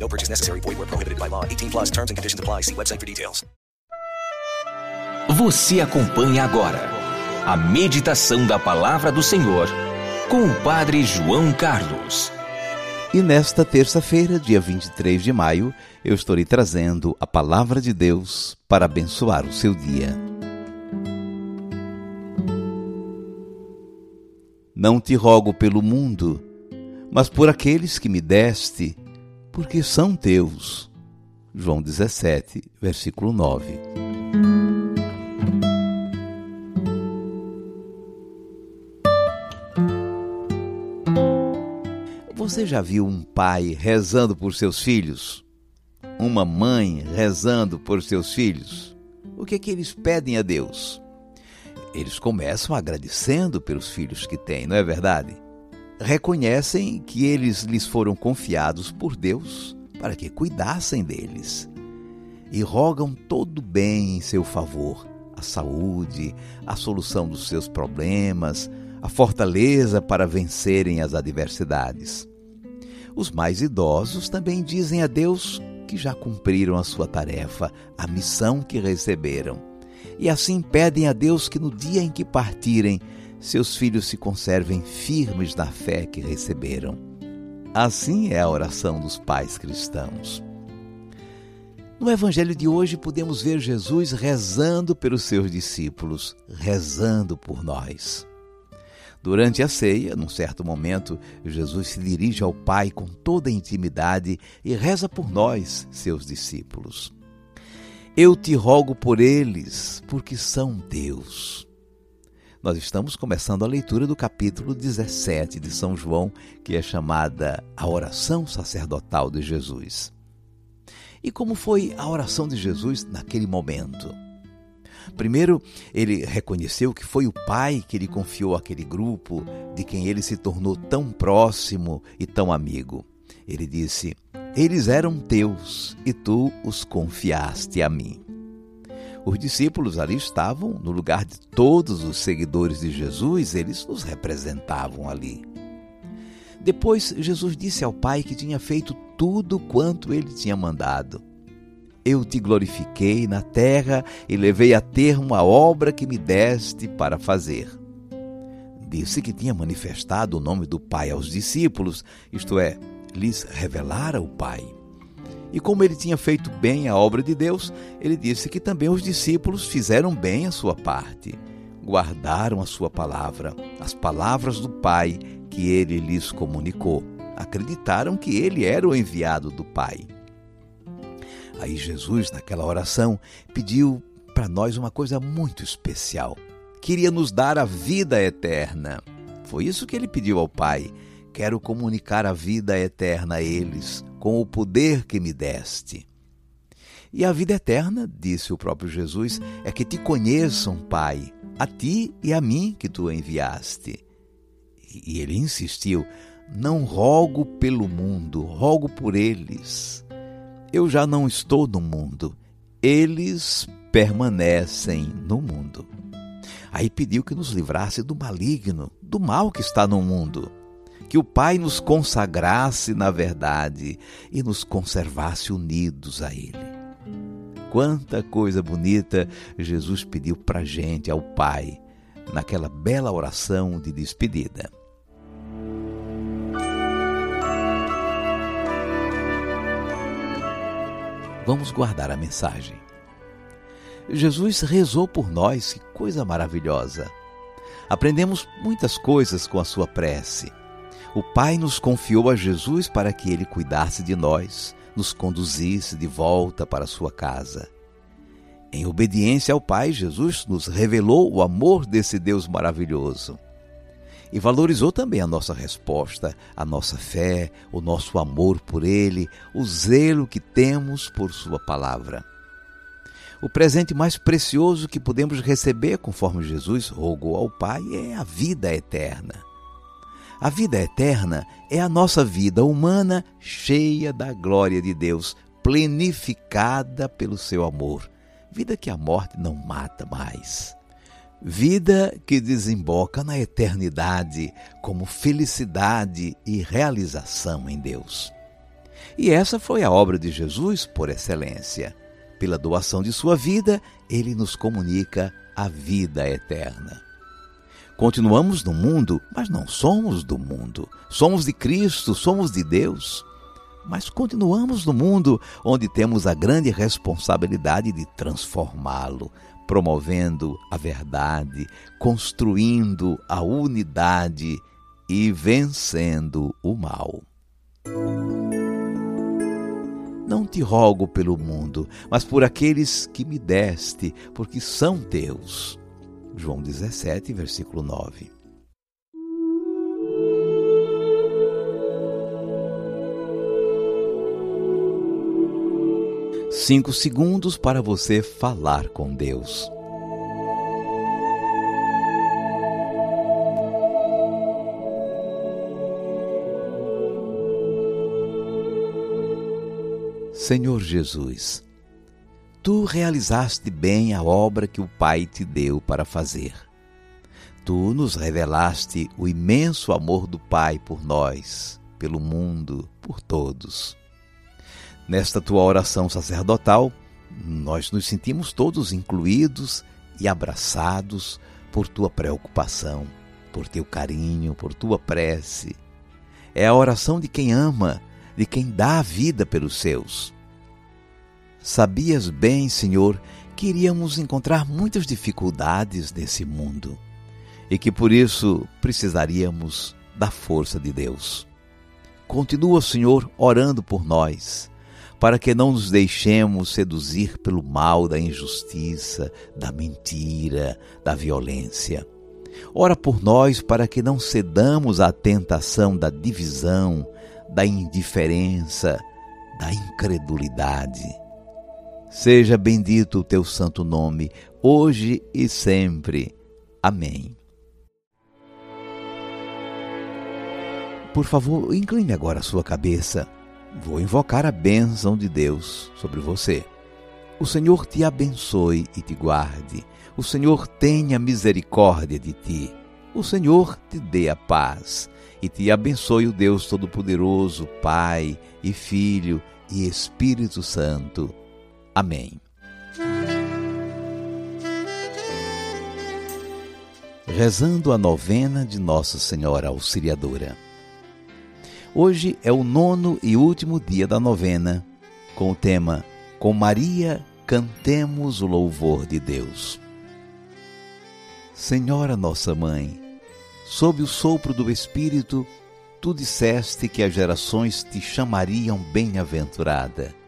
No purchase necessary. Void where prohibited by law. 18 plus terms and conditions apply. See website for details. Você acompanha agora a meditação da palavra do Senhor com o Padre João Carlos. E nesta terça-feira, dia 23 de maio, eu estou lhe trazendo a palavra de Deus para abençoar o seu dia. Não te rogo pelo mundo, mas por aqueles que me deste, porque são teus. João 17, versículo 9. Você já viu um pai rezando por seus filhos? Uma mãe rezando por seus filhos? O que é que eles pedem a Deus? Eles começam agradecendo pelos filhos que têm, não é verdade? Reconhecem que eles lhes foram confiados por Deus para que cuidassem deles e rogam todo bem em seu favor, a saúde, a solução dos seus problemas, a fortaleza para vencerem as adversidades. Os mais idosos também dizem a Deus que já cumpriram a sua tarefa, a missão que receberam. E assim pedem a Deus que no dia em que partirem, seus filhos se conservem firmes na fé que receberam. Assim é a oração dos pais cristãos. No Evangelho de hoje, podemos ver Jesus rezando pelos seus discípulos, rezando por nós. Durante a ceia, num certo momento, Jesus se dirige ao Pai com toda a intimidade e reza por nós, seus discípulos. Eu te rogo por eles, porque são teus. Nós estamos começando a leitura do capítulo 17 de São João, que é chamada a oração sacerdotal de Jesus. E como foi a oração de Jesus naquele momento? Primeiro, ele reconheceu que foi o pai que lhe confiou aquele grupo de quem ele se tornou tão próximo e tão amigo. Ele disse: Eles eram teus e tu os confiaste a mim. Os discípulos ali estavam no lugar de todos os seguidores de Jesus, eles os representavam ali. Depois, Jesus disse ao Pai que tinha feito tudo quanto ele tinha mandado eu te glorifiquei na terra e levei a termo a obra que me deste para fazer. Disse que tinha manifestado o nome do Pai aos discípulos, isto é, lhes revelara o Pai. E como ele tinha feito bem a obra de Deus, ele disse que também os discípulos fizeram bem a sua parte, guardaram a sua palavra, as palavras do Pai que ele lhes comunicou. Acreditaram que ele era o enviado do Pai. Aí Jesus, naquela oração, pediu para nós uma coisa muito especial. Queria nos dar a vida eterna. Foi isso que ele pediu ao Pai. Quero comunicar a vida eterna a eles, com o poder que me deste. E a vida eterna, disse o próprio Jesus, é que te conheçam, Pai, a ti e a mim que tu enviaste. E ele insistiu: Não rogo pelo mundo, rogo por eles eu já não estou no mundo, eles permanecem no mundo. Aí pediu que nos livrasse do maligno, do mal que está no mundo. Que o Pai nos consagrasse na verdade e nos conservasse unidos a Ele. Quanta coisa bonita Jesus pediu para gente, ao Pai, naquela bela oração de despedida. Vamos guardar a mensagem. Jesus rezou por nós, que coisa maravilhosa. Aprendemos muitas coisas com a sua prece. O Pai nos confiou a Jesus para que ele cuidasse de nós, nos conduzisse de volta para sua casa. Em obediência ao Pai, Jesus nos revelou o amor desse Deus maravilhoso e valorizou também a nossa resposta, a nossa fé, o nosso amor por Ele, o zelo que temos por Sua palavra. O presente mais precioso que podemos receber, conforme Jesus rogou ao Pai, é a vida eterna. A vida eterna é a nossa vida humana cheia da glória de Deus, plenificada pelo seu amor. Vida que a morte não mata mais. Vida que desemboca na eternidade como felicidade e realização em Deus. E essa foi a obra de Jesus por excelência. Pela doação de sua vida, ele nos comunica a vida eterna. Continuamos no mundo, mas não somos do mundo. Somos de Cristo, somos de Deus. Mas continuamos no mundo onde temos a grande responsabilidade de transformá-lo, promovendo a verdade, construindo a unidade e vencendo o mal. Não te rogo pelo mundo, mas por aqueles que me deste, porque são teus. João 17, versículo 9. Cinco segundos para você falar com Deus. Senhor Jesus, tu realizaste bem a obra que o Pai te deu para fazer. Tu nos revelaste o imenso amor do Pai por nós, pelo mundo, por todos. Nesta tua oração sacerdotal, nós nos sentimos todos incluídos e abraçados por tua preocupação, por teu carinho, por tua prece. É a oração de quem ama de quem dá a vida pelos seus. Sabias bem, Senhor, que iríamos encontrar muitas dificuldades nesse mundo e que por isso precisaríamos da força de Deus. Continua, Senhor, orando por nós, para que não nos deixemos seduzir pelo mal da injustiça, da mentira, da violência. Ora por nós para que não cedamos à tentação da divisão, da indiferença, da incredulidade. Seja bendito o teu santo nome, hoje e sempre. Amém. Por favor, incline agora a sua cabeça. Vou invocar a bênção de Deus sobre você. O Senhor te abençoe e te guarde. O Senhor tenha misericórdia de ti. O Senhor te dê a paz e te abençoe o Deus Todo-Poderoso, Pai e Filho e Espírito Santo. Amém. Rezando a novena de Nossa Senhora Auxiliadora. Hoje é o nono e último dia da novena, com o tema Com Maria cantemos o louvor de Deus. Senhora Nossa Mãe, sob o sopro do Espírito, tu disseste que as gerações te chamariam bem-aventurada.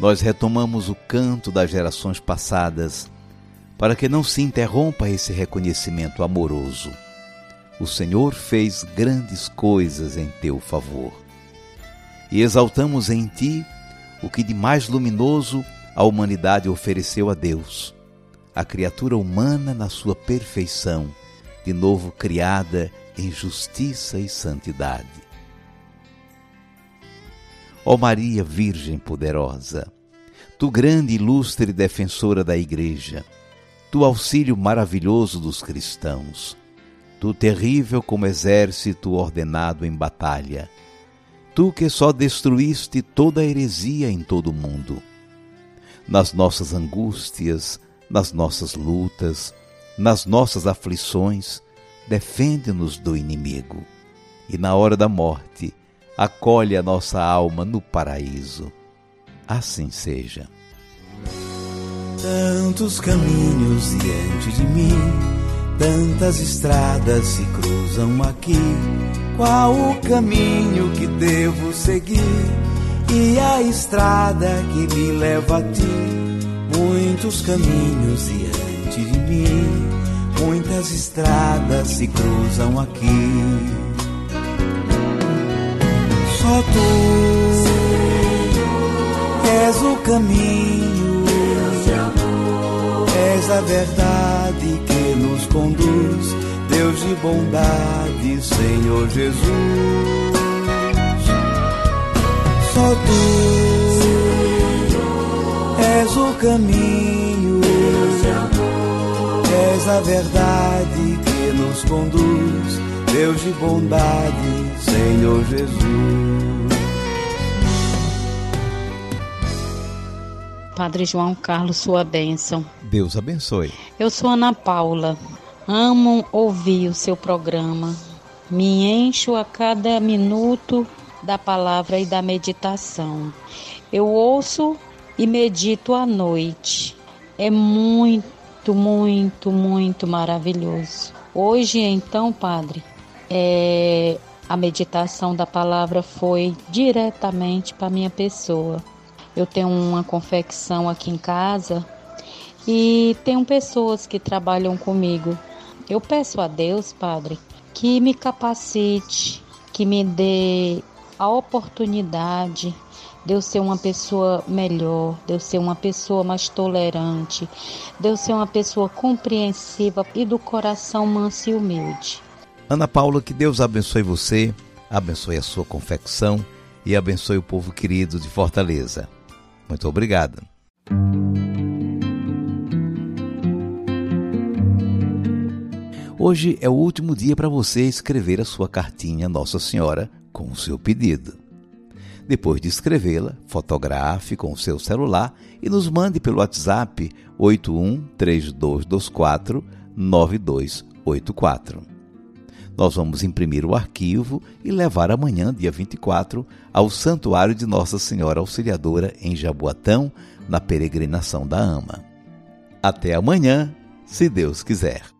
Nós retomamos o canto das gerações passadas para que não se interrompa esse reconhecimento amoroso. O Senhor fez grandes coisas em teu favor. E exaltamos em ti o que de mais luminoso a humanidade ofereceu a Deus, a criatura humana na sua perfeição de novo criada em justiça e santidade. Ó Maria Virgem poderosa, tu grande e ilustre defensora da Igreja, tu auxílio maravilhoso dos cristãos, tu terrível como exército ordenado em batalha, tu que só destruíste toda a heresia em todo o mundo. Nas nossas angústias, nas nossas lutas, nas nossas aflições, defende-nos do inimigo. E na hora da morte, acolhe a nossa alma no paraíso. Assim seja. Tantos caminhos diante de mim, tantas estradas se cruzam aqui. Qual o caminho que devo seguir? E a estrada que me leva a ti? Muitos caminhos diante de mim Muitas estradas se cruzam aqui. Só tu és o caminho. És a verdade que nos conduz, Deus de bondade, Senhor Jesus. Só tu és o caminho, és a verdade que nos conduz, Deus de bondade, Senhor Jesus. Padre João Carlos, sua bênção. Deus abençoe. Eu sou Ana Paula. Amo ouvir o seu programa. Me encho a cada minuto da palavra e da meditação. Eu ouço e medito à noite. É muito, muito, muito maravilhoso. Hoje, então, Padre, é, a meditação da palavra foi diretamente para minha pessoa. Eu tenho uma confecção aqui em casa e tenho pessoas que trabalham comigo. Eu peço a Deus, Padre, que me capacite, que me dê a oportunidade de eu ser uma pessoa melhor, de eu ser uma pessoa mais tolerante, de eu ser uma pessoa compreensiva e do coração manso e humilde. Ana Paula, que Deus abençoe você, abençoe a sua confecção e abençoe o povo querido de Fortaleza. Muito obrigado. Hoje é o último dia para você escrever a sua cartinha Nossa Senhora com o seu pedido. Depois de escrevê-la, fotografe com o seu celular e nos mande pelo WhatsApp 813224 9284. Nós vamos imprimir o arquivo e levar amanhã, dia 24, ao Santuário de Nossa Senhora Auxiliadora em Jaboatão, na peregrinação da Ama. Até amanhã, se Deus quiser.